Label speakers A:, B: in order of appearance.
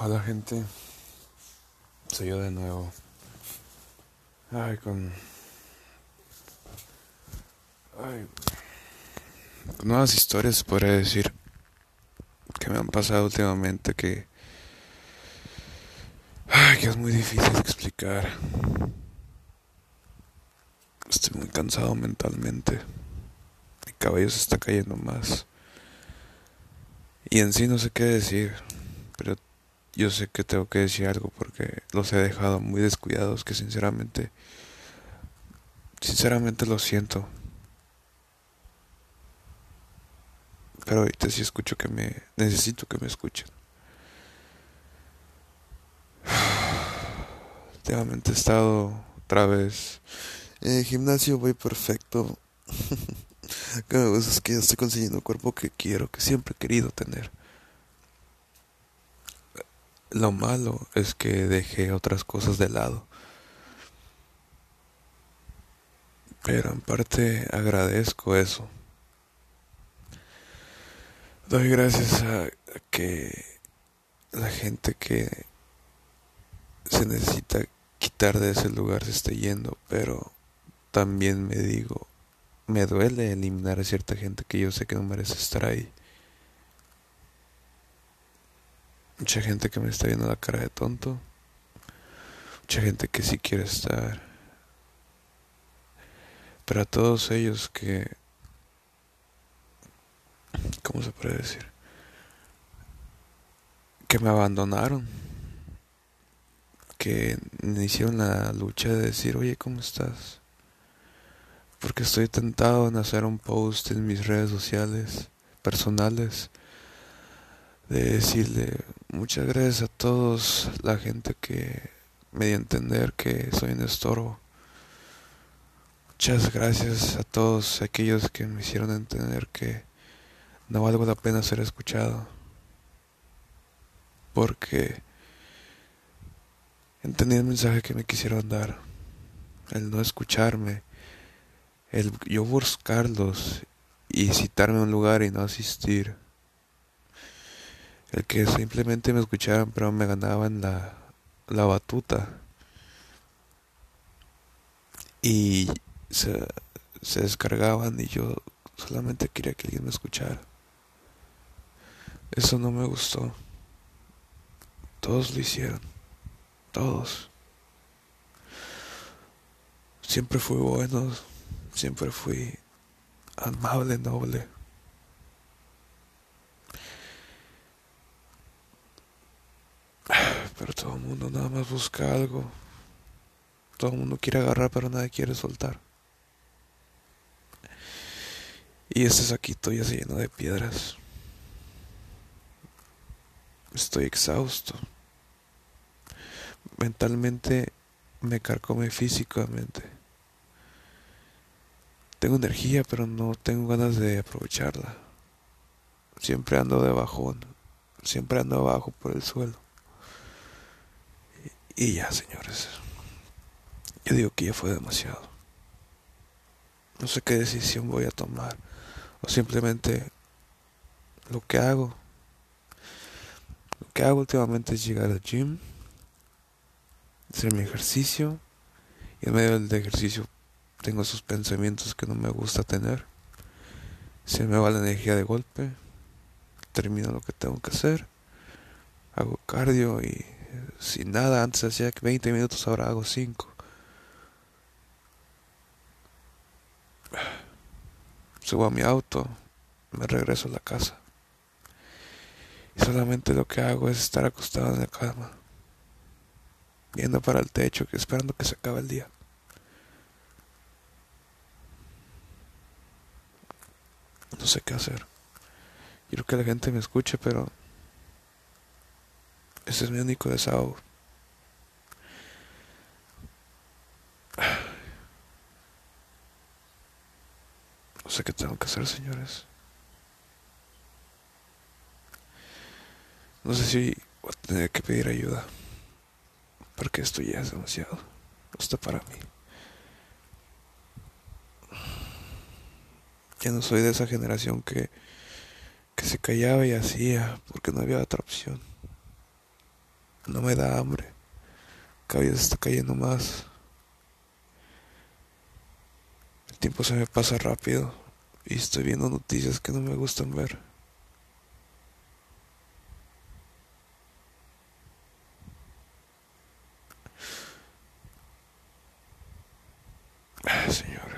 A: Hola gente, soy yo de nuevo. Ay, con... Ay, con nuevas historias podría decir que me han pasado últimamente que... Ay, que es muy difícil explicar. Estoy muy cansado mentalmente. Mi cabello se está cayendo más. Y en sí no sé qué decir pero yo sé que tengo que decir algo porque los he dejado muy descuidados que sinceramente, sinceramente lo siento. Pero ahorita sí escucho que me, necesito que me escuchen. Últimamente he estado otra vez en el gimnasio, voy perfecto. Cada vez es que ya estoy consiguiendo el cuerpo que quiero, que siempre he querido tener. Lo malo es que dejé otras cosas de lado. Pero en parte agradezco eso. Doy gracias a que la gente que se necesita quitar de ese lugar se esté yendo, pero también me digo, me duele eliminar a cierta gente que yo sé que no merece estar ahí. Mucha gente que me está viendo la cara de tonto. Mucha gente que sí quiere estar. Pero a todos ellos que... ¿Cómo se puede decir? Que me abandonaron. Que me hicieron la lucha de decir, oye, ¿cómo estás? Porque estoy tentado en hacer un post en mis redes sociales personales de decirle muchas gracias a todos la gente que me dio a entender que soy un estorbo. Muchas gracias a todos aquellos que me hicieron entender que no valgo la pena ser escuchado. Porque entendí el mensaje que me quisieron dar. El no escucharme. El yo buscarlos y citarme a un lugar y no asistir el que simplemente me escuchaban pero me ganaban la, la batuta y se, se descargaban y yo solamente quería que alguien me escuchara. Eso no me gustó. Todos lo hicieron. Todos. Siempre fui bueno. Siempre fui amable, noble. Pero todo el mundo nada más busca algo. Todo el mundo quiere agarrar, pero nadie quiere soltar. Y este saquito ya se llenó de piedras. Estoy exhausto. Mentalmente me carcome físicamente. Tengo energía, pero no tengo ganas de aprovecharla. Siempre ando de bajón. Siempre ando abajo por el suelo. Y ya, señores. Yo digo que ya fue demasiado. No sé qué decisión voy a tomar. O simplemente lo que hago. Lo que hago últimamente es llegar al gym, hacer mi ejercicio. Y en medio del ejercicio tengo esos pensamientos que no me gusta tener. Se me va la energía de golpe. Termino lo que tengo que hacer. Hago cardio y sin nada, antes hacía 20 minutos, ahora hago 5. Subo a mi auto, me regreso a la casa. Y solamente lo que hago es estar acostado en la cama, viendo para el techo, esperando que se acabe el día. No sé qué hacer. Quiero que la gente me escuche, pero ese es mi único desahogo. No sé qué tengo que hacer, señores. No sé si voy a tener que pedir ayuda. Porque esto ya es demasiado. Hasta para mí. Ya no soy de esa generación que, que se callaba y hacía porque no había otra opción. No me da hambre. Cada vez está cayendo más. El tiempo se me pasa rápido y estoy viendo noticias que no me gustan ver. Ah, señores.